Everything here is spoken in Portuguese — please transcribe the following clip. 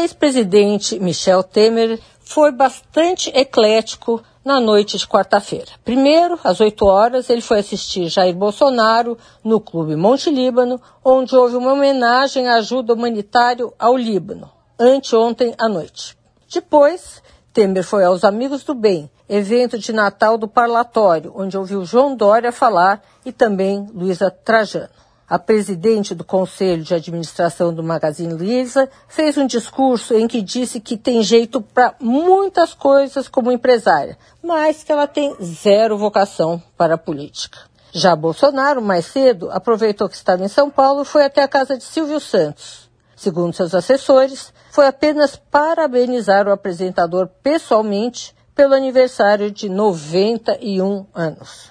Ex-presidente Michel Temer foi bastante eclético na noite de quarta-feira. Primeiro, às 8 horas, ele foi assistir Jair Bolsonaro no Clube Monte Líbano, onde houve uma homenagem à ajuda humanitária ao Líbano, anteontem à noite. Depois, Temer foi aos Amigos do Bem, evento de Natal do Parlatório, onde ouviu João Dória falar e também Luísa Trajano. A presidente do Conselho de Administração do Magazine Luiza fez um discurso em que disse que tem jeito para muitas coisas como empresária, mas que ela tem zero vocação para a política. Já Bolsonaro, mais cedo, aproveitou que estava em São Paulo e foi até a casa de Silvio Santos. Segundo seus assessores, foi apenas parabenizar o apresentador pessoalmente pelo aniversário de 91 anos.